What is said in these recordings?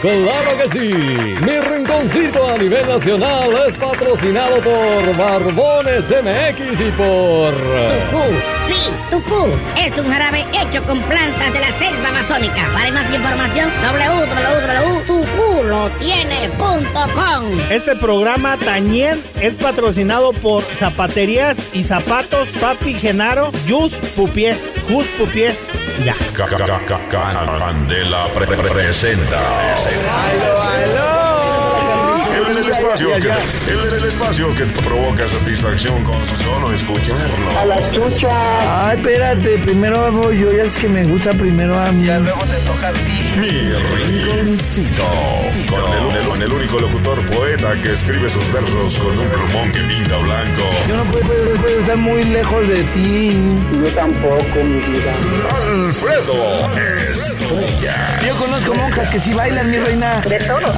Claro que sí. Mi rinconcito a nivel nacional es patrocinado por Barbones MX y por. Tucú, sí, Tucú es un jarabe hecho con plantas de la selva amazónica. Para más información, www.tuculotiene.com. Este programa también es patrocinado por Zapaterías y Zapatos Papi Genaro, Jus Pupies, Jus Pupies, ya. Candela pre- pre- presenta. El, el espacio que, el, el espacio que te provoca satisfacción con solo escucharlo. Ay, espérate, primero voy yo, ya es que me gusta primero a mí. Mi rinconcito. Con el, el- con el único locutor poeta que escribe sus versos con un plumón que pinta blanco. Yo no puedo, puedo- puedo estar muy lejos de ti. Yo tampoco, mi vida. Alfredo Estrella. Yo conozco monjas que sí bailan, mi reina.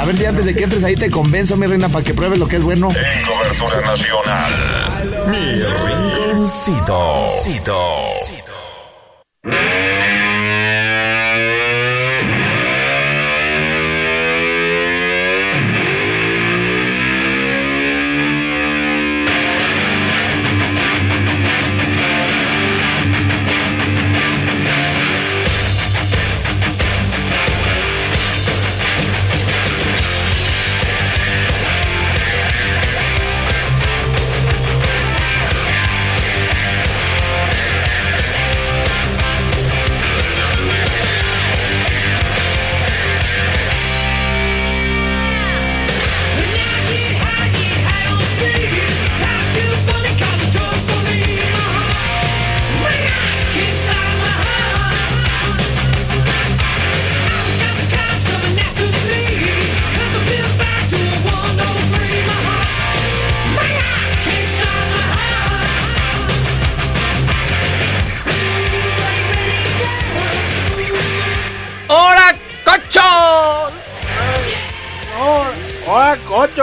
A ver si antes de que entres ahí te convenzo, mi reina, para que pruebes lo que es bueno. En cobertura nacional. Mi rinconcito. ¡Hora,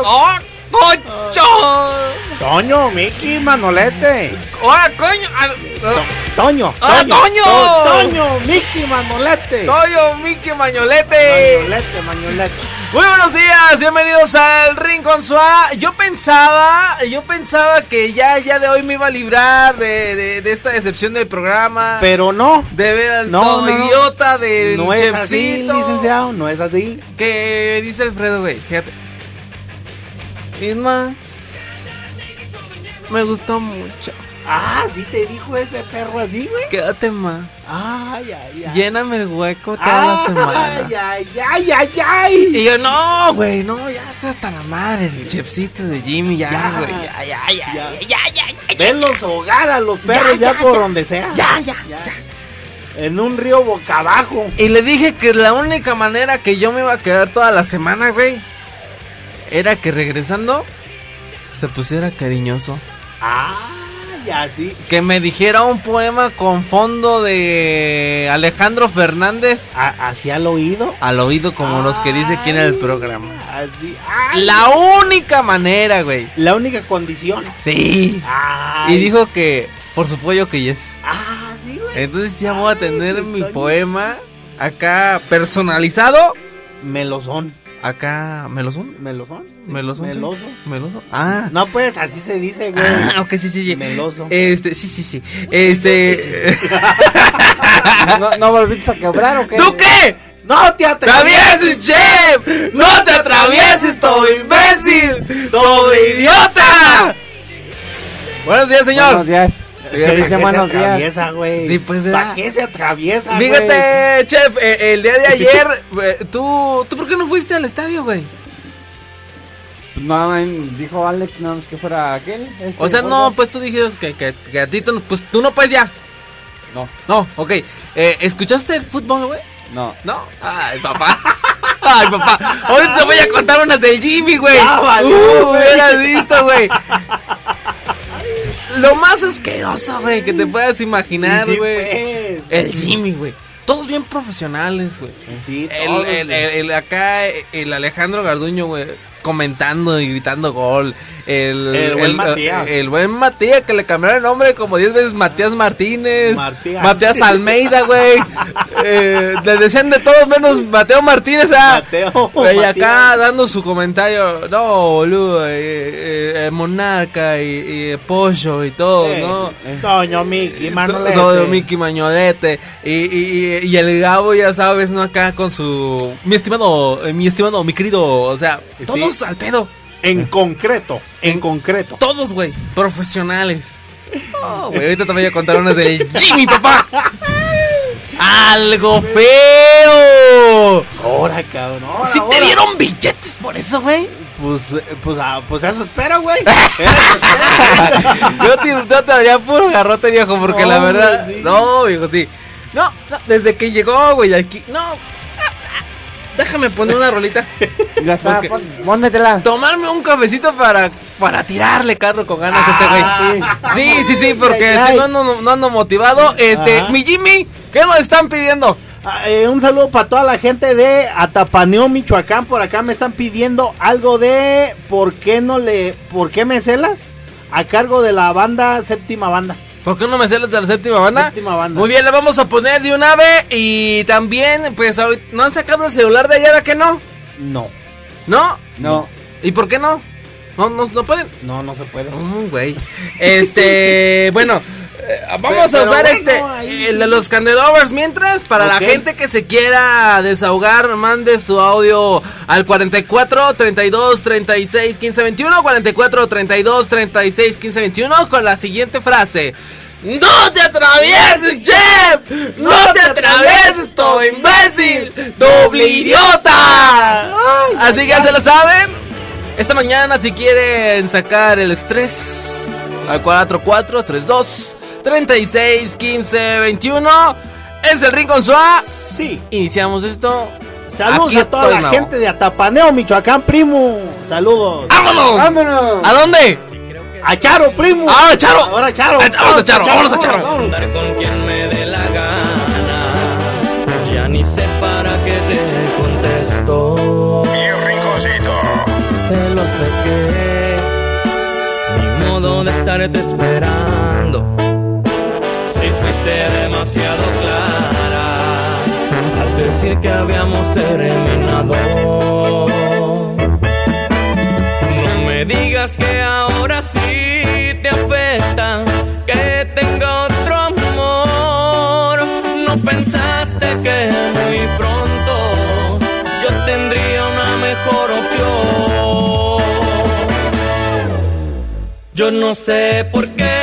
¡Hola, cocho! ¡Oh, cochos! Toño, Mickey, Manolete. ¡Hola, coño! Ah, Toño, ¡Ah, Toño! To- Toño, Mickey, Manolete. ¡Toyo, Mickey, Mañolete! Manolete, Manolete. Muy buenos días, bienvenidos al Rincón Suá. Yo pensaba, yo pensaba que ya, ya de hoy me iba a librar de, de, de esta decepción del programa. Pero no. de ver al No, todo no, no. idiota del No es así, chefcito. licenciado, no es así. Que dice Alfredo, güey, fíjate. Isma, me gustó mucho. Ah, sí te dijo ese perro así, güey. Quédate más. Ay, ay, ay. Lléname el hueco toda la semana. Ay, ay, ay, ay, ay. Y yo, no, güey, no, ya está hasta la madre, el chefcito de Jimmy, ya, Ya. güey, ya, ya, ya, ya, ya, ya, ya, Venlos hogar a los perros ya, ya, por donde sea. ya, ya, ya. En un río boca abajo. Y le dije que la única manera que yo me iba a quedar toda la semana, güey, era que regresando se pusiera cariñoso. Ah, ya sí. Que me dijera un poema con fondo de Alejandro Fernández A- Así al oído. al oído como los que dice aquí en el programa. Así. ay. La única manera, güey. La única condición. Sí. Ay. Y dijo que por su pollo que yes. Ah, sí, güey. Entonces ya voy a tener mi poema acá personalizado. Melosón. Acá, ¿melosón? ¿Melosón? Sí, ¿Meloso? Meloso. ¿Meloso? Ah. No, pues así se dice, güey. Ah, ok, sí, sí, sí. Meloso. Este, sí, sí, sí. Este. ¿No, no volviste a quebrar o qué? ¿Tú qué? ¡No te ¡Travieses, chef! ¡No te atravieses, todo imbécil! ¡Todo idiota! Buenos días, señor. Buenos días. Es que dice buenos días. atraviesa, güey. Sí, pues, ¿Para qué se atraviesa, güey? Fíjate, chef, eh, el día de ayer, eh, ¿tú, ¿tú por qué no fuiste al estadio, güey? No, dijo Alex nada más que fuera aquel. este, O sea, no, pues tú dijiste que, que, que a ti, tú no- pues tú no puedes ya. No, No, ok. Eh, ¿Escuchaste el fútbol, güey? no. No. Ay, papá. Ay, papá. Ahorita te voy a contar unas del Jimmy, güey. Ya valió, Uh, güey. hubieras visto, güey. Lo más asqueroso, güey, que te puedas imaginar, Sí, güey. pues. El Jimmy, güey. Todos bien profesionales, güey. Sí, El, todos, el- el- el acá, el Alejandro Garduño, güey, comentando y gritando gol. El, El buen Matías. El, buen Matías, que le cambiaron el nombre como 10 veces Matías Martínez. Matías. Matías Almeida, güey. Eh, le decían de todos menos Mateo Martínez, ah. Mateo, Y acá dando su comentario, no, boludo, eh, eh, eh, Monarca y, y, eh, Pollo y todo, Eh, ¿no? Doño Mickey, Manolete. Todo Mickey Mañolete y, y, y- y el Gabo ya sabes no acá con su mi estimado eh, mi estimado mi querido o sea Sí. Todos al pedo. En concreto, en concreto. todos güey profesionales. Oh, güey. Ahorita te voy a contar unas del Jimmy papá. Algo feo. Ahora, cabrón. ahora, si te dieron billetes por eso güey. Pues, eh, pues, ah, pues eso espera, güey. yo te, yo te daría puro garrote viejo porque la verdad sí. no viejo sí. No, no, desde que llegó güey aquí no déjame poner una rolita Ya está, pon- pónmetela. tomarme un cafecito para, para tirarle carro con ganas a este güey. Sí, sí, sí, porque si no, no, no ando motivado. Este, Ajá. mi Jimmy, ¿qué nos están pidiendo? Ah, eh, un saludo para toda la gente de Atapaneo, Michoacán. Por acá me están pidiendo algo de ¿Por qué no le... ¿Por qué me celas? A cargo de la banda, séptima banda. ¿Por qué no me celas de la séptima banda? Séptima banda. Muy bien, le vamos a poner de un ave. Y también, pues, ahorita, ¿no han sacado el celular de ayer a que no? No, ¿No? No. ¿Y por qué no? ¿No, no, no pueden? no, no se puede. Mm, güey. Este, bueno, vamos Pero a usar bueno, este, ahí- el de los candelabros mientras, para la gente que se quiera desahogar, mande su audio al 44 32 36 15 21, 44 32 36 15 21 con la siguiente frase. ¡No te atravieses, Jeff! ¡No te atravieses, todo imbécil! ¡Doble idiota! Así que ya se lo saben. Esta mañana, si quieren sacar el estrés, al 4432 36 15 21 es el Rincón Suá. Sí. Iniciamos esto. Saludos Aquí a toda la Mau. gente de Atapaneo, Michoacán, primo. Saludos. ¡Vámonos! ¡Vámonos! ¿A dónde? A Charo, primo. ¡Ahora, Charo! Ahora Charo. Vamos a Charo, vámonos a Charo. vámonos. andar con quien me dé la gana. Ya ni sé para qué te contesto. Mi rinconcito. Celos de qué, ni modo de estarte esperando. Demasiado clara al decir que habíamos terminado. No me digas que ahora sí te afecta que tenga otro amor. No pensaste que muy pronto yo tendría una mejor opción. Yo no sé por qué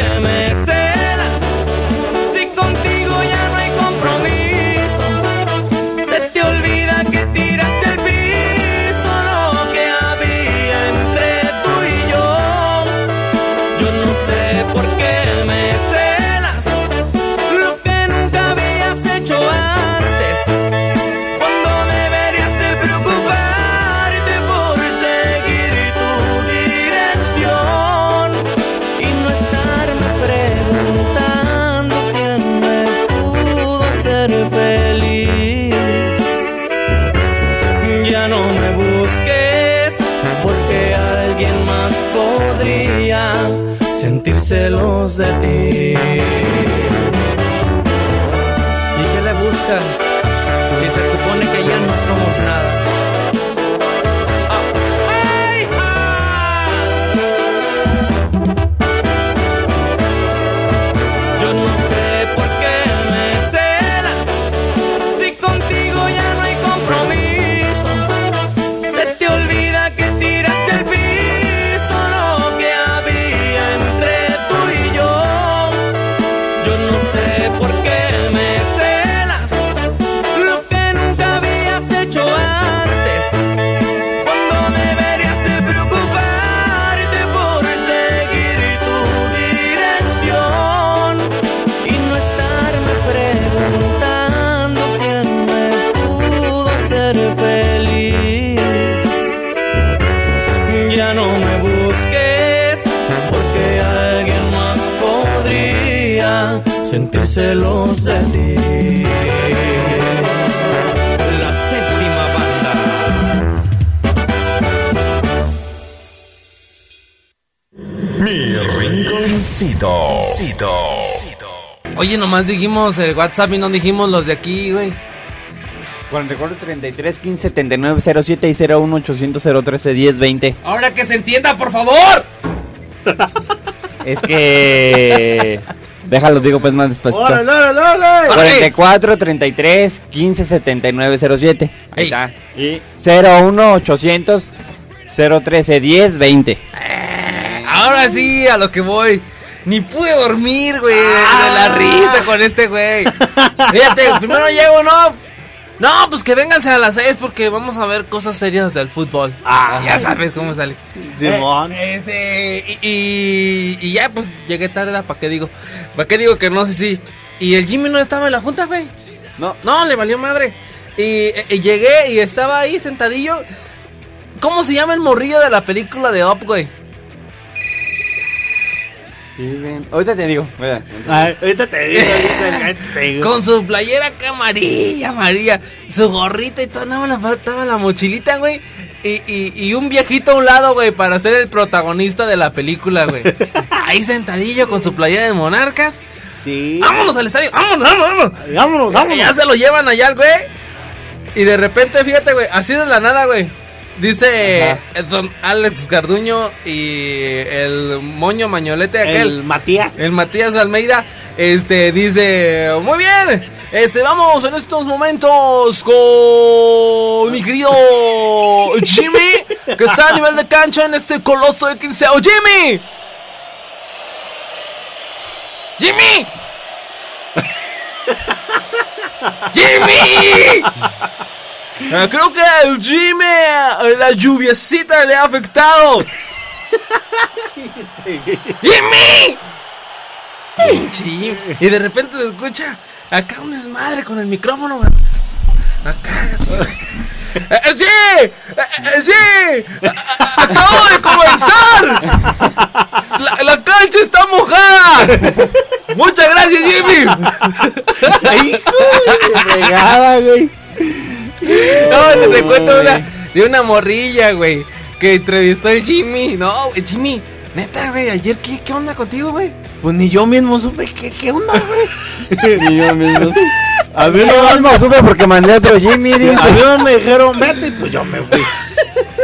celos de ti. ¿Y qué le buscas si se supone que ya no somos nada? Sentir celos de ti. La séptima banda. Mi rinconcito. Oye, nomás dijimos el WhatsApp y no dijimos los de aquí, güey. 44 33 15 79 07 y 01 800 013 10 20. Ahora que se entienda, por favor. Es que. Déjalo, digo pues más despacito. ¡Órale, órale, órale! 44 33 15 79 07. Ahí está. Y 01 800 013 10 20. Ahora sí, a lo que voy. Ni pude dormir, güey. De la risa con este güey. Fíjate, primero llego, ¿no? No, pues que vénganse a las 6 porque vamos a ver cosas serias del fútbol. Ah. ya sabes cómo es, Alex. Simón. Eh, este, y, y, y ya, pues llegué tarde, ¿para qué digo? ¿Para qué digo que no sé si? Y el Jimmy no estaba en la junta, güey. No. No, le valió madre. Y, y llegué y estaba ahí sentadillo. ¿Cómo se llama el morrillo de la película de Up, güey? Steven. Ahorita te digo. Mira. Ay, ahorita te digo, ahorita te digo. Con su playera acá amarilla, amarilla, su gorrita y todo, nada más le faltaba la mochilita, güey. Y, y, y un viejito a un lado, güey, para ser el protagonista de la película, güey. Ahí sentadillo con su playera de monarcas. Sí. ¡Vámonos al estadio! ¡Vámonos, vámonos, vámonos! Vámonos, vámonos. Ya se lo llevan allá al güey. Y de repente, fíjate, güey, así de la nada, güey. Dice eh, don Alex Garduño y el moño mañolete aquel. El Matías. El Matías Almeida, este, dice, muy bien, este, vamos en estos momentos con mi querido Jimmy, que está a nivel de cancha en este coloso de 15 ¡Jimmy! ¡Jimmy! ¡Jimmy! Eh, creo que el Jimmy, eh, la lluviecita le ha afectado. ¡Jimmy! Y de repente se escucha acá un desmadre con el micrófono. Acá. ¡Eh, ¡Sí! ¡Eh, eh, ¡Sí! ¡A- ¡Acabo de comenzar! La, la cancha está mojada! ¡Muchas gracias, Jimmy! Hijo de fregada, güey. No, te, te cuento una, de una morrilla, güey, que entrevistó el Jimmy. No, güey, Jimmy, neta, güey, ayer, ¿qué, qué onda contigo, güey? Pues ni yo mismo supe qué, qué onda, güey. Y yo mismo. A mí no mismo supe porque mandé a otro Jimmy, A dice. mí no me dijeron, vete, y pues yo me fui.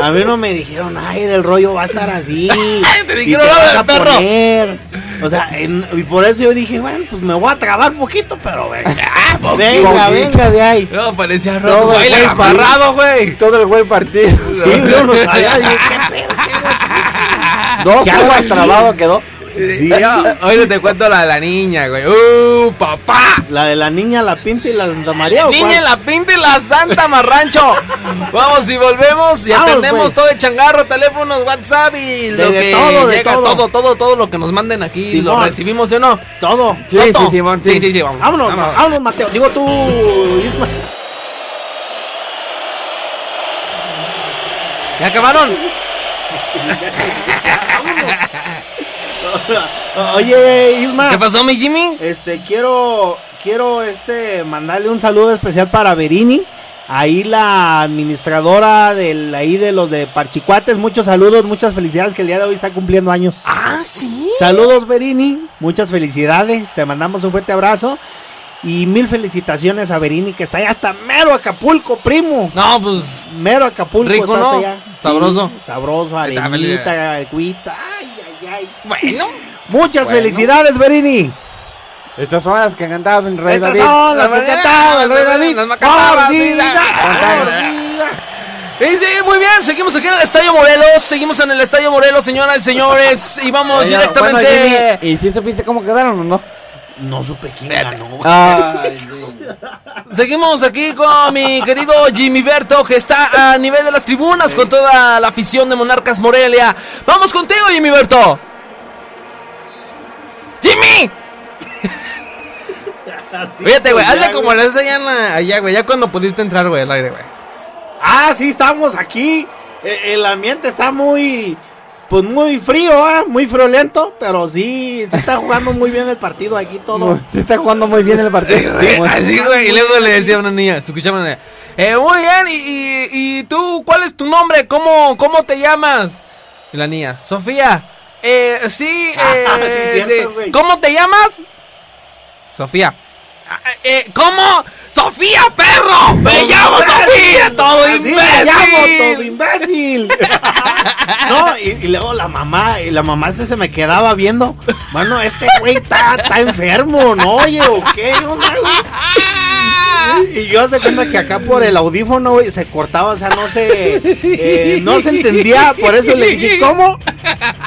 A mí no me dijeron, ay, el rollo va a estar así. Te dijeron, te "Habla vas del a perro". poner". O sea, en- y por eso yo dije, bueno, pues me voy a trabar poquito, pero venga. venga, venga de ahí. No, parecía rojo, güey, amarrado, güey. Todo el güey partido. Sí, yo no sabía, dije, ¿qué pedo? Dos Ya, horas trabado quedó. Sí, Oye, te cuento la de la niña, güey. ¡Uh, papá! La de la niña, la pinta y la Santa María, ¿o Niña, cuál? la pinta y la santa marrancho. Vamos y volvemos y atendemos pues. todo el changarro, teléfonos, WhatsApp y lo de que todo, de llega, todo. todo, todo, todo lo que nos manden aquí, lo Simón. recibimos, ¿sí o no? Todo. Sí, Toto. sí, Simón, sí, sí. sí, sí, vamos. Vámonos, vámonos, Mateo. Digo tú, Isma. ¿Ya acabaron? Oye, Isma. ¿Qué pasó, mi Jimmy? Este, quiero, quiero, este, mandarle un saludo especial para Verini. Ahí la administradora del, ahí de los de Parchicuates. Muchos saludos, muchas felicidades que el día de hoy está cumpliendo años. Ah, sí. Saludos, Verini. Muchas felicidades. Te mandamos un fuerte abrazo. Y mil felicitaciones a Verini, que está allá hasta mero Acapulco, primo. No, pues. Mero Acapulco. Rico, está ¿no? allá. Sabroso. Sí, sabroso, arenita, agüita. Bueno. Muchas Bueno. felicidades, Verini. Estas son las que cantaban en Rey Estas David. son las que Las cantaba el rey David. las sí, muy bien, seguimos aquí en el Estadio Morelos, seguimos en el Estadio Morelos, señoras y señores, y vamos Oye, directamente... bueno, Jimmy, ¿Y si supiste cómo quedaron o no? No supe quién ganó. Ay, Seguimos aquí con mi querido Jimmy Berto, que está a nivel de las tribunas con toda la afición de Monarcas Morelia. Vamos contigo, Jimmy Berto. ¡Jimmy! Fíjate, güey, hazle como le hacían allá, güey, ya cuando pudiste entrar, güey, al aire, güey. Ah, sí, estamos aquí. Eh, El ambiente está muy. pues muy frío, ¿ah? muy friolento, pero sí, sí está jugando muy bien el partido aquí todo. Sí está jugando muy bien el partido. Sí, así, güey. Y luego le decía a una niña, se escuchaba una niña, eh, muy bien, y, y, y tú, ¿cuál es tu nombre? ¿Cómo, cómo te llamas? Y la niña, Sofía. Eh, sí, eh, Ah, sí, cierto. ¿cómo te llamas? Sofía. Ah, Eh, ¿Cómo? ¡Sofía, perro! ¡Me llamo Sofía! ¡Todo Así me imbécil! llamo, todo imbécil. no, y, y luego la mamá, y la mamá se, se me quedaba viendo. Bueno, este güey está, está enfermo, ¿no? Oye, ¿o qué? onda, güey? Y yo se cuenta que acá por el audífono, güey, se cortaba, o sea, no se, eh, no se entendía, por eso le dije, ¿cómo?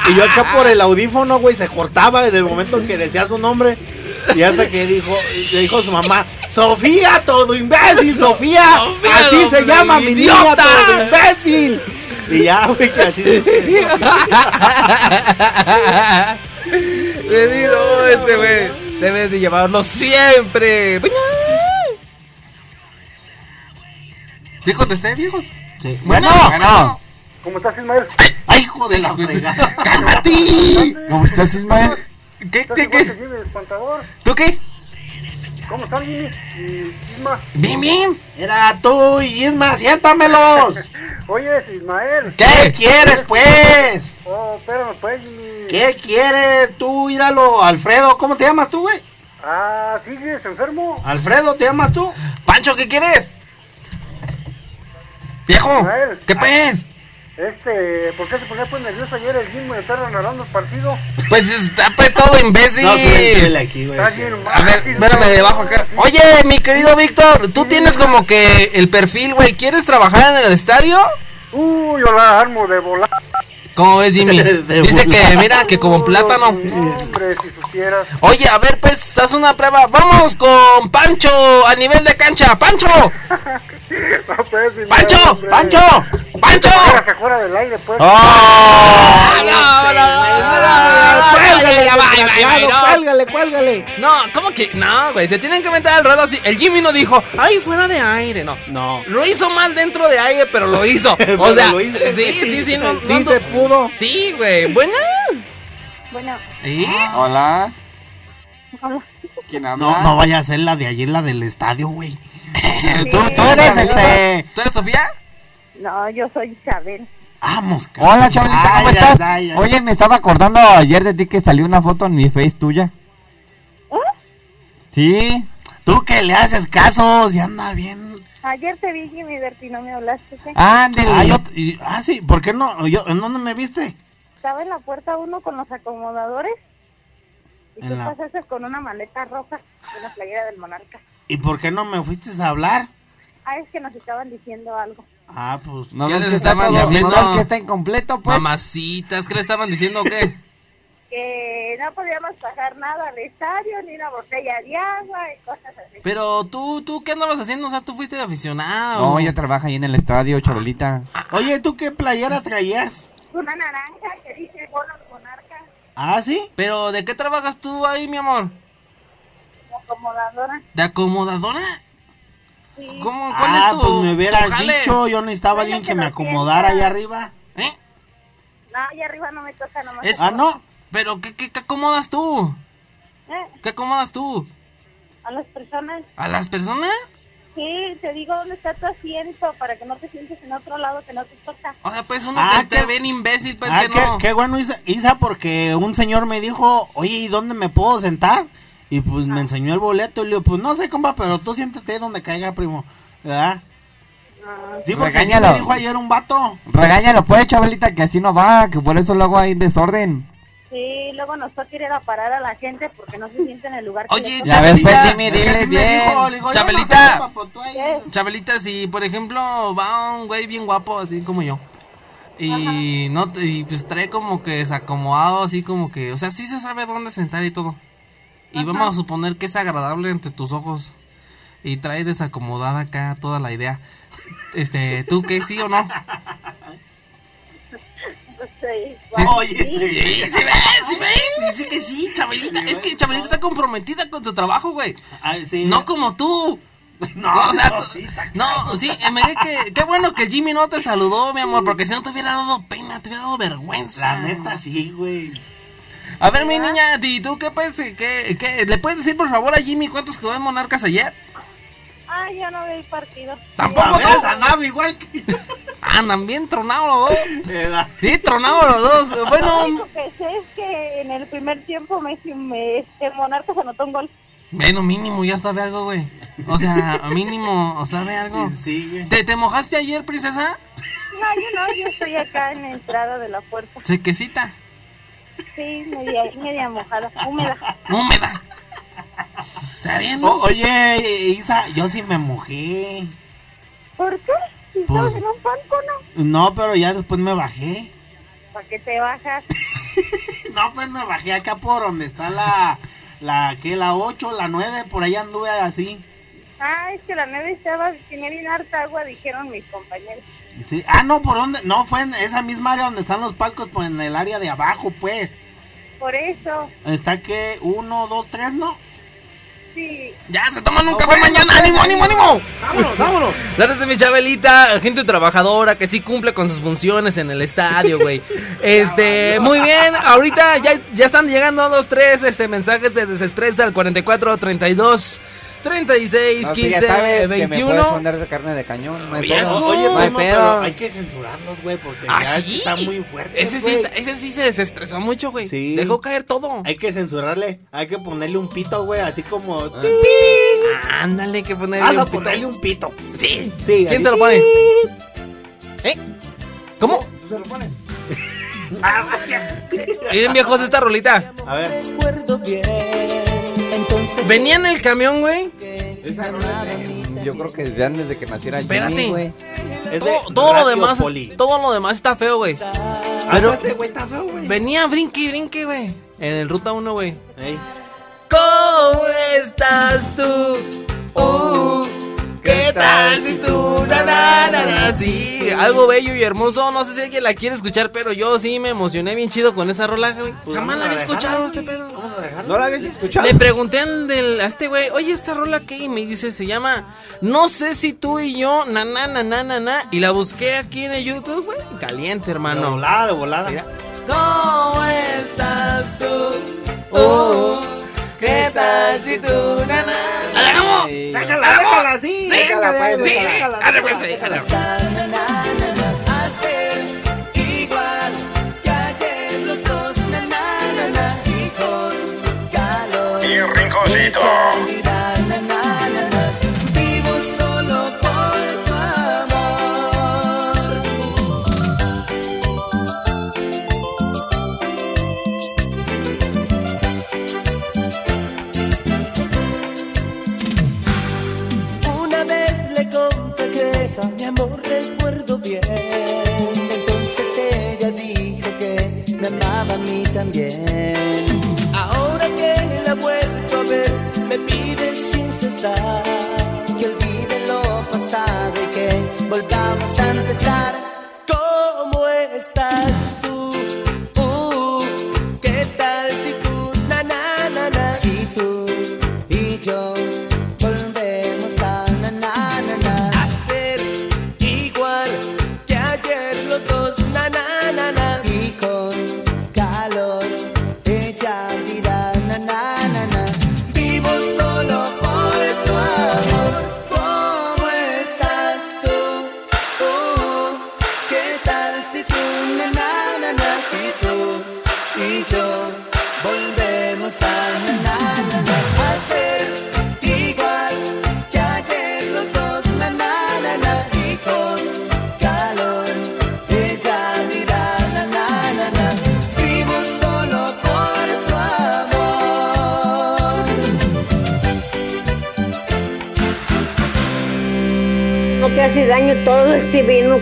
Y yo acá por el audífono, güey, se cortaba en el momento en que decía su nombre. Y hasta que dijo, le dijo su mamá, Sofía, todo imbécil, Sofía, Sofía, así se llama mi niña, idiota". todo imbécil. Y ya, güey, que así Le digo, este güey, debes de llevarlo siempre. ¿Sí contesté, viejos? Sí. Bueno, bueno. ¿Cómo estás, Ismael? ¡Ay, hijo de la fregada! ¡Cálmate! ¿Cómo estás, Ismael? ¿Qué, ¿Estás qué, qué? ¿Tú qué? ¿Cómo están, Jimmy? Y Isma. Bien, bien. Era tú y Isma, siéntamelos. Oye, Ismael. ¿Qué quieres, pues? Oh, espérame, pues, Jimmy. ¿Qué quieres? Tú, íralo, Alfredo, ¿cómo te llamas tú, güey? Ah, ¿sigues enfermo? Alfredo, ¿te llamas tú? Pancho, ¿qué quieres? Viejo. ¿qué pues? Este, ¿por qué se ponía pues nervioso ayer el Jimmy de estar narrando el partido? Pues está pues todo imbécil. aquí, güey. Está A ver, espérame debajo acá. Oye, mi querido Víctor, tú tienes como que el perfil, güey. ¿Quieres trabajar en el estadio? Uy, yo la armo de volar. ¿Cómo ves, Jimmy? Dice que, mira, que como plátano. Hombre, si supieras. Oye, a ver, pues, haz una prueba. Vamos con Pancho a nivel de cancha. ¡Pancho! No, pues, ¡Pancho! ¡Pancho! ¡Pancho! Fuera del aire, pues. ¡Oh! No, no, no, no, Cuélgale, no. cuélgale, cuélgale. No, ¿cómo que? No, güey, se tienen que meter al ruedo así. El Jimmy no dijo, ay, fuera de aire, no. No. Lo hizo mal dentro de aire, pero lo hizo. O sea, lo hice, sí, sí, sí, no, sí no- se pudo. Sí, güey, buena. Bueno, ¿Eh? Hola. hola. ¿Quién habla? No, no vaya a ser la de ayer, la del estadio, güey. Tú, tú eres este. ¿Tú eres Sofía? No, yo soy Isabel. Vamos, Hola, Chabelita, ¿cómo Ay, estás? ay, ay. Oye, me estaba acordando ayer de ti que salió una foto en mi face tuya. Sí. Tú que le haces caso, si anda bien. Ayer te vi, Jimmy Berti, no me hablaste. Ándele. Ah, yo, y- ah, sí, ¿por qué no? Yo, ¿En dónde me viste? Estaba en la puerta uno con los acomodadores. Y En tú la- pasaste con una maleta roja de la playera del monarca. ¿Y por qué no me fuiste a hablar? Ah, es que nos estaban diciendo algo. Ah, pues. No ¿Qué les que está estaban todo- diciendo? no que está incompleto, pues. Mamacitas, ¿qué le estaban diciendo o qué? Que no podíamos pasar nada al estadio, ni una botella de agua y cosas así. Pero tú, tú, ¿qué andabas haciendo? O sea, tú fuiste de aficionado. No, ella trabaja ahí en el estadio, Chabelita. Oye, ¿tú qué playera traías? Una naranja que dice bono monarca, Ah, sí. Pero, ¿de qué trabajas tú ahí, mi amor? Como acomodadora. ¿De acomodadora? Sí. ¿Cómo? ¿Cuál Ah, es tu, pues me hubieras jale? dicho, yo necesitaba alguien que me acomodara allá arriba. ¿Eh? No, allá arriba no me toca nomás. Es- Ah, no. ¿Pero qué, qué, qué acomodas tú? Eh, ¿Qué acomodas tú? a las personas, ¿A las personas? sí, te digo dónde está tu asiento para que no te sientes en otro lado que no te toca. O sea, pues uno Ah, que te ven imbécil, pues ah, que qué, no. qué bueno, Isa, Isa, porque un señor me dijo, oye, ¿y dónde me puedo sentar? Y pues me enseñó el boleto y le digo, pues no sé, compa, pero tú siéntate ahí donde caiga, primo. ¿Verdad? Ah, Sí, porque sí Regáñalo. me dijo ayer un vato. Regáñalo, pues, Chabelita, que así no va, que por eso luego hay desorden. sí, luego nos toca ir a parar a la gente porque no se siente en el lugar que Oye, pues, Chabelita, Jimmy, Es que diles sí me bien. no Chabelita. Chabelita, si por ejemplo va un güey bien guapo, así como yo, y no te- y pues trae como que desacomodado, así como que, o sea, sí se sabe dónde sentar y todo. Y vamos a suponer que es agradable ante tus ojos. Y trae desacomodada acá toda la idea. Este, ¿tú qué sí o no? Sí, Sí. Oye, Sí, sí. sí ves, sí ves, sí, sí que sí, Chabelita. Es que Chabelita está comprometida con su trabajo, güey. Sí. No como tú. No, o sea, tú- no, sí, me que qué bueno que Jimmy no te saludó, mi amor, porque si no te hubiera dado pena, te hubiera dado vergüenza. La neta, sí, güey. A ver, mi niña, ¿y tú qué puedes, qué, qué- le puedes decir por favor a Jimmy cuántos quedó en Monarcas ayer? Ay, yo no vi el partido. Tampoco tú. andaba igual que yo. Andan bien tronados los dos. Sí, tronados los dos. Lo Bueno, único que sé es que en el primer tiempo me, me el Monarcas anotó un gol. bueno, mínimo ya sabe algo, güey. O sea, mínimo, o sabe algo. Sí, güey. ¿Te, ¿Te mojaste ayer, princesa? No, yo no, yo estoy acá en la entrada de la puerta. Sequecita, Sí, media, media mojada, húmeda. húmeda. ¿Está bien? O- oye, Isa, yo sí me mojé. ¿Por qué? Si Pues- estabas en un banco, ¿no? No, pero ya después me bajé. ¿Para qué te bajas? No, pues me bajé acá por donde está la, la, que la 8, la 9, por ahí anduve así. Ah, es que la neve estaba, tenía bien harta agua, dijeron mis compañeros. Sí. Ah, no, por dónde, no, fue en esa misma área donde están los palcos, pues en el área de abajo, pues. Por eso, Está que uno, dos, tres, ¿no? sí. Ya, se toman un café mañana. ¡Ánimo, ánimo, ánimo! Vámonos, vámonos. Mi Chabelita, gente trabajadora que sí cumple con sus funciones en el estadio, güey. Este, muy bien, ahorita ya, ya están llegando dos, tres este, mensajes de desestrés al 44 32 36 No, tú ya 15 sabes que me puedes 21. poner de carne de cañón. No hay Viejo. pedo. Oye, no hay pedo. pero hay que censurarlos, güey, porque ¿Ah, ya sí? está muy fuerte. Ese sí, está- ese sí se desestresó mucho, güey. Sí. Dejó caer todo. Hay que censurarle, hay que ponerle un pito, güey, así como... Ah, Ándale, que ponerle un pito. ponerle un pito. Sí. Sí, ¿Quién se lo pone? ¿Eh? ¿Cómo? ¿Tú se lo pones? Miren, viejos, esta rolita. A ver. Venía en el camión, güey. Esa Yo creo que desde antes de que naciera Espérate. Jimmy, güey. Es Todo, de todo lo demás, Poli. todo lo demás está feo, güey. Pero este güey está feo, güey. venía brinque y brinque, güey. En el ruta 1, güey. Ey. ¿Cómo estás tú? Uh, ¿Qué tal si tú? Na, na, na, na? Sí, algo bello y hermoso. No sé si alguien la quiere escuchar, pero yo sí me emocioné bien chido con esa rola, güey. Pues Jamás la había escuchado este pedo. Vamos a dejarlo. ¿No la habías escuchado? Le pregunté del, a este güey, oye, esta rola qué? Y me dice, se llama No sé si tú y yo, na na na na na na. Y la busqué aquí en el YouTube, güey. Caliente, De hermano. volada, de volada. Mira. ¿Cómo estás tú? Oh, ¿Qué tal si tú, na na? ¡La hagamos! Ay, Déjala, déjala así. Sí, déjala, pues, Sí, déjala, arre, pues, déjala. Igual que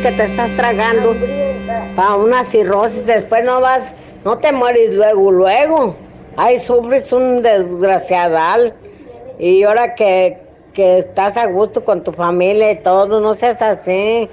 que te estás tragando para una cirrosis. Después no vas, no te mueres luego, luego. Ay, sufres un desgraciadal. Y ahora que, que estás a gusto con tu familia y todo, no seas así.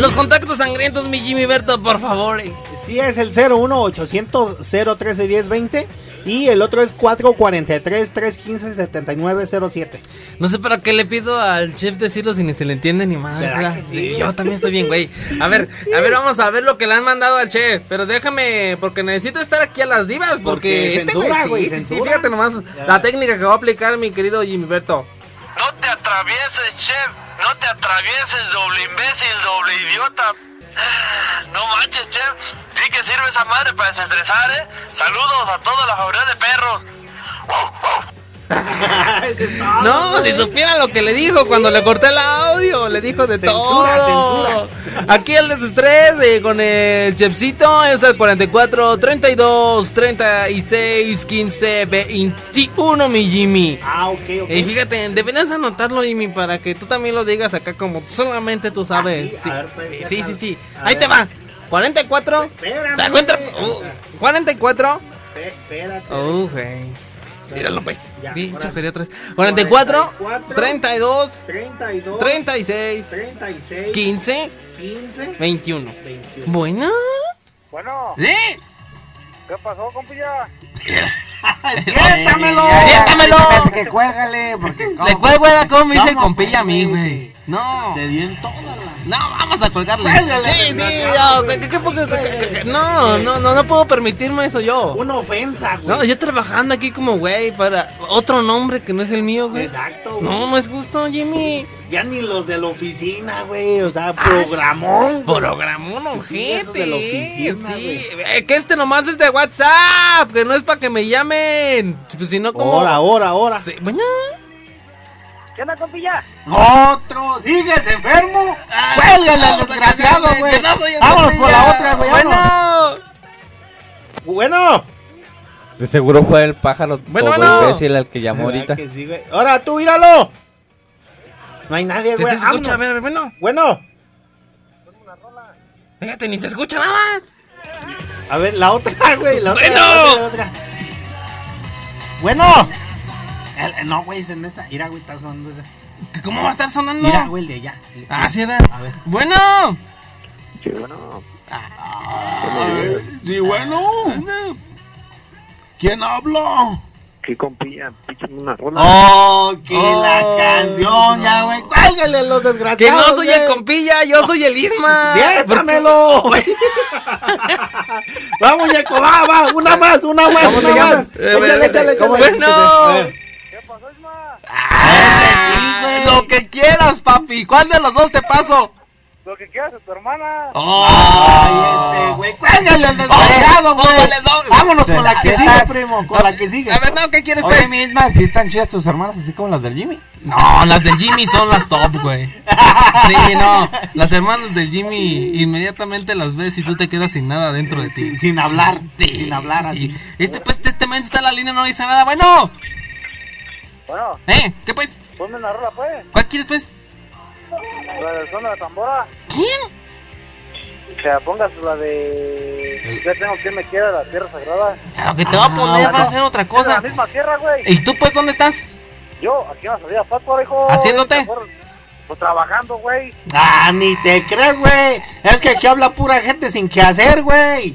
Los contactos sangrientos, mi Jimmy Berto, por favor. Sí, es el 01800 013 1020 y el otro es 443 315 7907. No sé para qué le pido al chef decirlo si ni se le entiende ni más. Yo también estoy bien, güey. A ver, a ver, vamos a ver lo que le han mandado al chef. Pero déjame, porque necesito estar aquí a las divas. Porque, Porque este censura, güey, sí, sí, fíjate nomás la técnica que va a aplicar mi querido Jimmy Berto. No te atravieses, chef. No te atravieses, doble imbécil, doble idiota. No manches, chef. Sí que sirve esa madre para desestresar, ¿eh? Saludos a toda la familia de perros. No, si supiera lo que le dijo cuando le corté el audio, le dijo de Censura, todo. Aquí el desestrés eh, con el chefcito es el 44 32 36 15 21, mi Jimmy. Ah, ok, ok. Y fíjate, deberías anotarlo, Jimmy, para que tú también lo digas acá como solamente tú sabes. Ah, sí? A ver, pues, sí, sí, sí. Ahí ver. te va. 44. Espérame. ¿Te encuentras? Uh, 44. Espé- Espérate. Uh, güey. Míralo, pues. Ya, sí. feria tres. 44, 44, 32, 32 36, 36 15, 15 21. 21. Bueno. Bueno, ¿Eh? ¿qué pasó, compilla? ¡Siéntamelo! ¡Siéntamelo! Que cuélgale, porque Le cuelgo como me dice el ¿Cómo, compilla a mí, güey. No. Te di en toda la... No, vamos a colgarle. Sí, sí, no, ¿qué- qué- qué- qué- qué- qué- no, no, no, puedo permitirme eso yo. Una ofensa, güey. No, yo trabajando aquí como güey para otro nombre que no es el mío, güey. Exacto, güey. No, no es justo, Jimmy. Ya ni los de la oficina, güey. O sea, programón. güey. Programón, Sí, de la ojete. oficina, Sí, eh, que este nomás es de WhatsApp, que no es para que me llamen. Pues si no, como. Ahora, ahora, ahora. Sí, bueno. ¿Qué onda, compilla? Otro, sigues enfermo. Cuélgale al a desgraciado, güey. Vámonos por la otra, güey. Bueno. Bueno. De seguro fue el pájaro Bueno, bueno. imbécil al que llamó ahorita. Que sí. Ahora tú, míralo. No hay nadie, ¿Te güey. se escucha? A ver, a ver, bueno. Bueno. Fíjate, ni se escucha nada. A ver, la otra, güey. La otra, Bueno. la otra, la otra. Bueno. El- no, güey, es en esta. Mira, güey, está sonando esa. ¿Cómo va a estar sonando? Mira, güey, el de allá. El- Ah, sí, era. A ver. Bueno. Sí, bueno. Sí, bueno. ¿Quién habla? ¿Qué compilla? Una rola. Oh, que Oh, la canción, ya, güey. Cuélgale los desgraciados. Que no soy el compilla, yo soy el Isma. Siéntamelo. Vamos, Yeco, va, va. Una más, una más, ¿Cómo una te llamas? más. Eh, Échale, échale, ¿cómo échale. Bueno. Ah, Lo que quieras, papi. ¿Cuál de los dos te paso? Lo que quieras de tu hermana. Oh. Ay, este, güey. Cuélgale al desgraciado, Oh, güey. Vámonos con la que ¿Qué sigue, primo. Con la que sigue. A ver, no, ¿qué quieres, Oye, pues? misma, si están chidas tus hermanas, así como las del Jimmy. No, las del Jimmy son las top, güey. Sí, no. Las hermanas del Jimmy inmediatamente las ves y tú te quedas sin nada dentro de ti. Sin- sin hablar, Sí, sin hablar sí. así. Este, pues, este men está en la línea, no dice nada. Bueno, Bueno, ¿eh? ¿Qué pues? ponme una rola, pues. ¿Cuál quieres, pues? La del son de la tambora. ¿Quién? Que la pongas la de. Ya tengo que me queda la tierra sagrada. Lo que te va a poner va a ser otra cosa. la misma tierra, güey. ¿Y tú, pues, dónde estás? Yo, aquí en la salida Pátzcuaro, hijo. ¿Haciéndote? Pues trabajando, güey. Ah, ni te crees, güey. Es que aquí habla pura gente sin qué hacer, güey.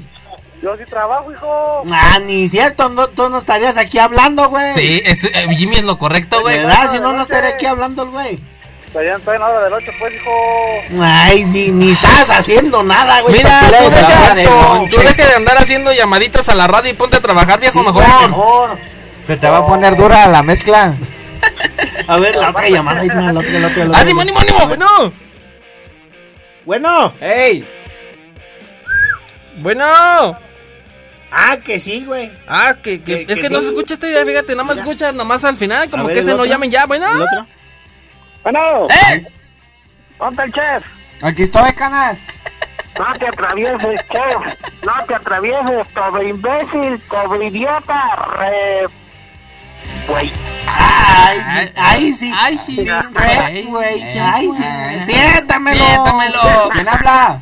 Yo sí trabajo, hijo. Ah, ni cierto. No, tú no estarías aquí hablando, güey. Sí, es, eh, Jimmy es lo correcto, güey. ¿Verdad? Si no, no estaría aquí hablando el güey. Estoy en hora del 8, pues, hijo. Ay, sí, ni estás haciendo nada, güey. Mira, tú deja, de tú lonche. deja de andar haciendo llamaditas a la radio y ponte a trabajar, viejo, Sí, mejor. mejor. Se te va a poner dura la mezcla. A ver, la otra llamada. la otra, la otra, la otra. ¡Ánimo, ánimo, ánimo! Bueno, Bueno. ¡Ey! bueno. Ah, que sí, güey. Ah, que, que, Que- es que, que no sí. se escucha esta idea, fíjate, nada más Mira. escucha nada más al final, como ver, que el ese no otro. llamen ya, bueno. ¿El otro? Bueno, ¡Eh! ¿dónde el chef? Aquí estoy, canas. No te atravieses, chef. No te atravieses, todo imbécil, todo idiota, re... Güey. Ay, sí, ahí sí. Ay, sí, Re, güey. Ay, sí. Siéntamelo. Siéntamelo. ¿Quién habla?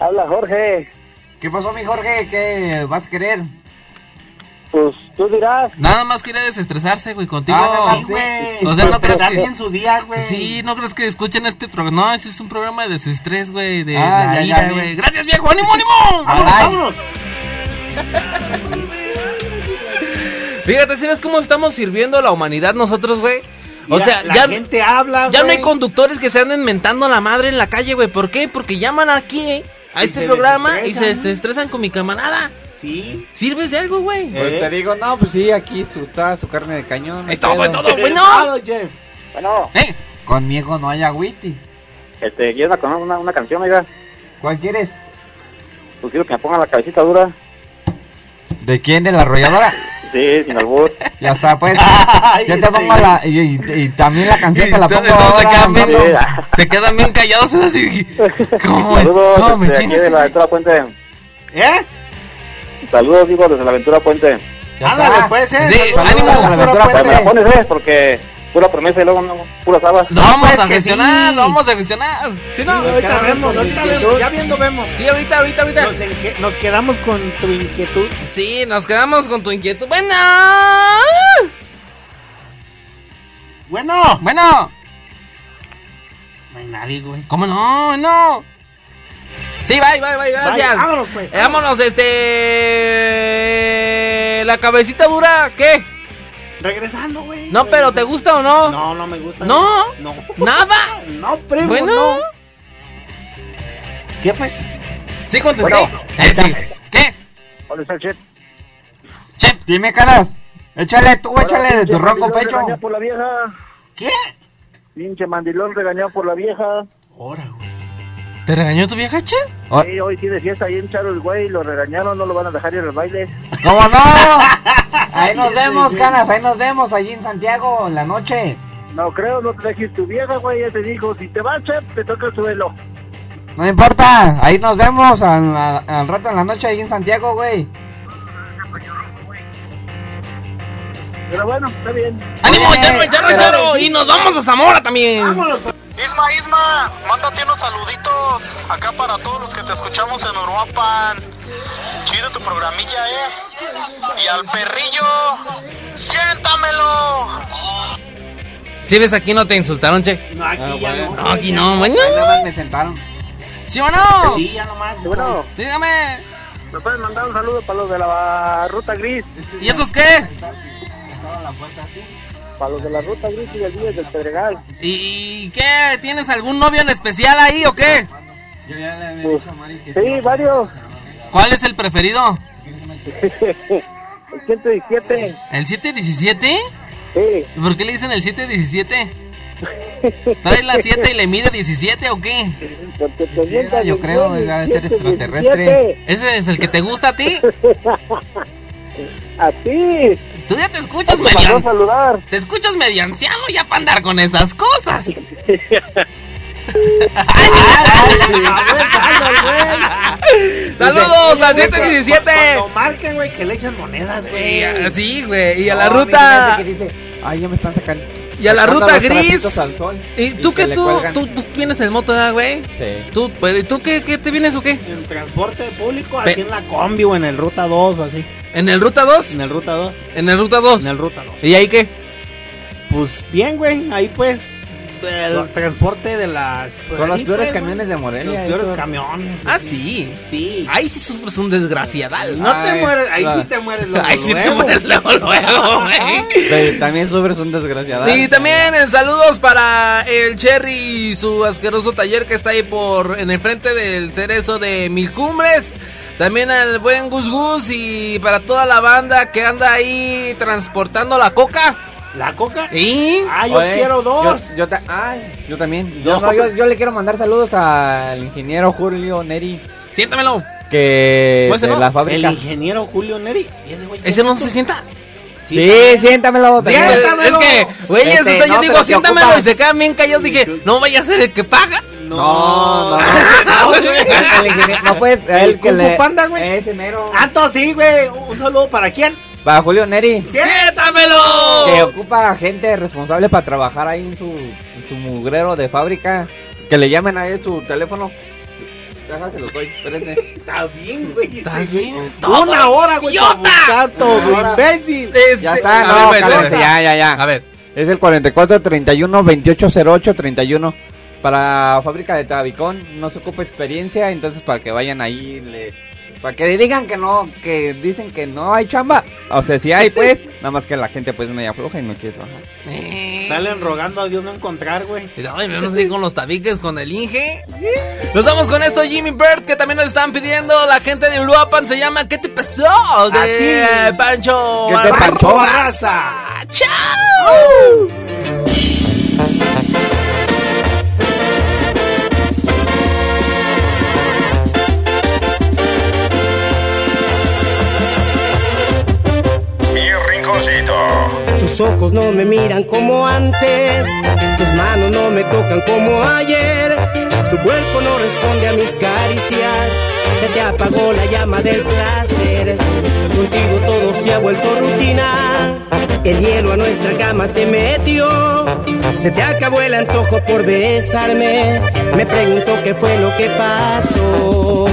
Habla Jorge. ¿Qué pasó, mi Jorge? ¿Qué vas a querer? Pues tú dirás. Nada más quiere desestresarse, güey, contigo. Ah, sí, güey. O sea, no crees Empezar que... bien su día, güey. Sí, no crees que escuchen este programa. No, ese es un programa de desestrés, güey, de Ah, la ya, ira, ya, güey. Gracias, viejo, ánimo, ánimo. Vámonos, vámonos. Fíjate, ¿sí ves cómo estamos sirviendo a la humanidad nosotros, güey? O sea, la ya, gente habla, ya no hay conductores que se anden mentando a la madre en la calle, güey. ¿Por qué? Porque llaman aquí eh, a este programa y se desestresan con mi camarada. Sí. ¿Sirves de algo, güey? Pues te digo, no, pues sí, aquí su, está su carne de cañón. no Es todo, todo, güey, no. Todo, Jeff. Bueno, ¿Eh? Conmigo no hay agüiti. este, ¿quieres una, una, una canción, oiga? ¿Cuál quieres? Pues quiero que me pongan la cabecita dura. ¿De quién? ¿De la arrolladora? Sí, sin albur. Ya está, pues. Ay, Yo te este pongo la. Y, y- y también la canción te la pongo. Entonces, se, ahora, quedan bien, se quedan bien callados así. ¿Cómo, me- Saludos cómo me desde aquí chingas? de la Aventura Puente. ¿Eh? Saludos, digo, desde la Aventura Puente. Ándale, pues, eh. Sí, saludos, ánimo, la aventura pura Pues me la puente. pones, eh, porque pura promesa y luego no, puras habas. Lo vamos pues, a gestionar, sí. lo vamos a gestionar. ¿Sí, no? Sí, ahorita vemos, ahorita Sí, vemos, ya viendo vemos. Sí, ahorita, ahorita, ahorita. Nos, quedamos con tu inquietud. Sí, nos quedamos con tu inquietud. Bueno. Bueno. Bueno. No hay nadie, güey. ¿Cómo no? No. Sí, bye, bye, bye, gracias. Bye, vámonos, pues, Eh, vámonos, este. La cabecita dura, ¿qué? Regresando, güey. No, pero ¿te gusta o no? No, no me gusta. ¿No? No. ¿Nada? No, primo, Bueno. no. ¿Qué pues? Sí, contesté. Bueno. Eh, sí. ¿Qué? ¿Dónde está el chef? Chef. Dime, caras. Échale tú, échale de tu ronco pecho. regañado por la vieja. ¿Qué? Pinche mandilón regañado por la vieja. Ahora, güey. ¿Te regañó tu vieja, che? Oh. Sí, hoy tiene fiesta ahí en Charo el güey, lo regañaron, no lo van a dejar ir al baile. ¿Cómo no? Ahí nos vemos, canas. Ahí nos vemos, allí en Santiago, en la noche. No creo, no te dejes tu vieja, güey, ya te dijo, si te vas, chef, te toca el suelo. No importa, ahí nos vemos al, al- al rato en la noche, ahí en Santiago, güey. Pero bueno, está bien. ¡Ánimo, Charo, Charo, Charo! Y nos vamos a Zamora también. Isma, Isma, mándate unos saluditos acá para todos los que te escuchamos en Uruapan. Chido tu programilla, eh. Y al perrillo, siéntamelo. Si ves, aquí no te insultaron, che. No, aquí Ah, ya bueno. no. No, aquí no, bueno. Ahí nada más me sentaron. ¿Sí o no? Sí, ya nomás. Bueno, Dígame. ¿me puedes mandar un saludo para los de la ruta gris? ¿Y esos qué? Para los de la ruta gris y el día del Pedregal. ¿Y qué? ¿Tienes algún novio en especial ahí o qué? Yo ya le había Pues, dicho a Mari que Sí, varios. ¿Cuál es el preferido? el 117. ¿El 717? Sí. ¿Y por qué le dicen el 717? ¿Trae la 7 y le mide 17 o qué? Porque te yo creo, debe ser 17, extraterrestre. ¿Ese es el que te gusta a ti? 17. A ti. Tú ya te escuchas medio... saludar. Te escuchas medio anciano ya para andar con esas cosas. Saludos al 717. Cuando marquen, güey, que le echen monedas, güey. Sí, güey. Y a la No, ruta... Ay, ya me están sacando. Y a la ruta gris. ¿Y tú que tú? Tú pues, vienes en moto, ¿verdad, güey? Sí. ¿Tú, pero, ¿y tú qué, qué te vienes o qué? En transporte público, así en la combi o en el Ruta 2 o así. ¿En el Ruta 2? En el Ruta 2. En el Ruta 2. En el Ruta 2. ¿Y ahí qué? Pues bien, güey. Ahí pues el transporte de las... pues, Son los peores pues, camiones de Morelia. Los peores camiones. Ah, sí. sí. Ahí sí sufres un desgraciadal. No te mueres, ahí sí te mueres luego, Ahí sí te mueres luego, luego, güey. Sí, También sufres un desgraciado. Y también eh, saludos para el Cherry y su asqueroso taller que está ahí por en el frente del cerezo de Mil Cumbres. También al buen Gus Gus y para toda la banda que anda ahí transportando la coca. ¿La coca? ¿Y? Ah, yo Oye, quiero dos. Yo, yo ta- ay, yo también. Yo, Dos. no, yo, yo le quiero mandar saludos al ingeniero Julio Neri. Siéntamelo. Que Pues, de ¿no? la El fábrica. ingeniero Julio Neri. ¿Y ese güey? ¿Ese no se sienta? Sí, siéntamelo. Sí, también. pues, es Siéntamelo. que, güey, Este, o sea, yo no, digo, siéntamelo ocupa. y se quedan bien callados. Dije, no vaya a ser el que paga. No, no, no. No, güey. El ingeniero- no puedes, El el que le. Panda, güey. Ese mero. Ah, entonces sí, güey. Un saludo para quién. Para Julio Neri. ¡Siéntamelo! Que ocupa gente responsable para trabajar ahí en su, en su mugrero de fábrica. Que le llamen a él su teléfono. Déjate los doy, espérenme. Está bien, güey. ¿Estás bien? Una hora, güey, para ¡Idiota! todo, imbécil. Este- Ya está, A no, ver, ya, ya, ya. A ver. Es el 44 31 28 08 31. Para fábrica de Tabicón no se ocupa experiencia, entonces para que vayan ahí, le- para que digan que no, que dicen que no hay chamba. O sea, si hay, pues, nada más que la gente pues media floja y no quiere trabajar. Salen rogando a Dios no encontrar, güey. Ay, me vamos a ir con los tabiques, con el Inge. Nos vamos con esto, Jimmy Bird, que también nos están pidiendo. La gente de Uruapan se llama ¿Qué te pasó? De Así. eh, Pancho. ¿Qué te Barraza. panchó? ¡Chao! Tus ojos no me miran como antes, tus manos no me tocan como ayer, tu cuerpo no responde a mis caricias, se te apagó la llama del placer, contigo todo se ha vuelto rutina, el hielo a nuestra cama se metió, se te acabó el antojo por besarme, me pregunto qué fue lo que pasó.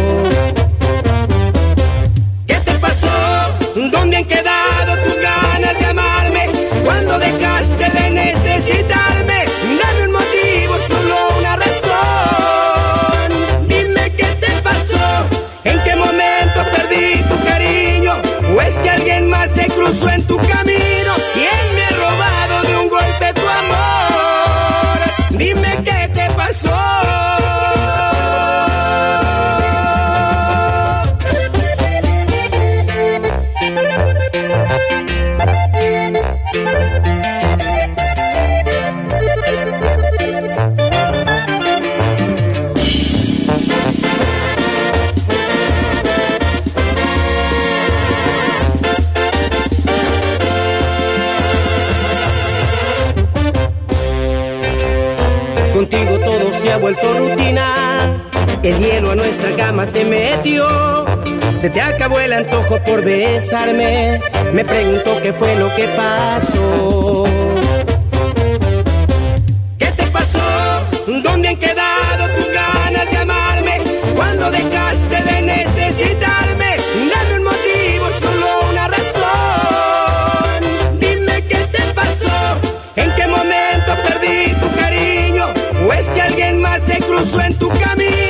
¿Qué te pasó? ¿Dónde han quedado tus ganas de amarme? Cuando dejaste de necesitarme, dame un motivo, solo una razón. Dime qué te pasó, en qué momento perdí tu cariño, o es que alguien más se cruzó en tu camino. ¿Quién me ha robado de un golpe tu amor? Dime qué te pasó. Contigo todo se ha vuelto rutina. El hielo a nuestra cama se metió. Se te acabó el antojo por besarme. Me pregunto qué fue lo que pasó. ¿Qué te pasó? ¿Dónde han quedado tus ganas de amarme? Cuando dejaste de necesitarme, dame un motivo, solo una razón. Dime qué te pasó, en qué momento perdí tu cariño, o es que alguien más se cruzó en tu camino.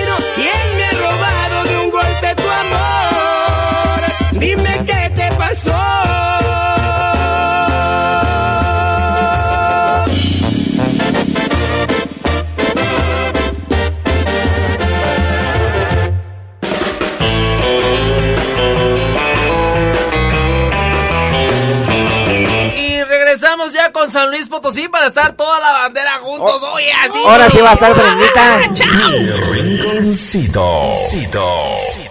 Ya con San Luis Potosí para estar toda la bandera juntos. Oye, así. Ahora sí va a estar Brendita. Mi rinconcito. Cito.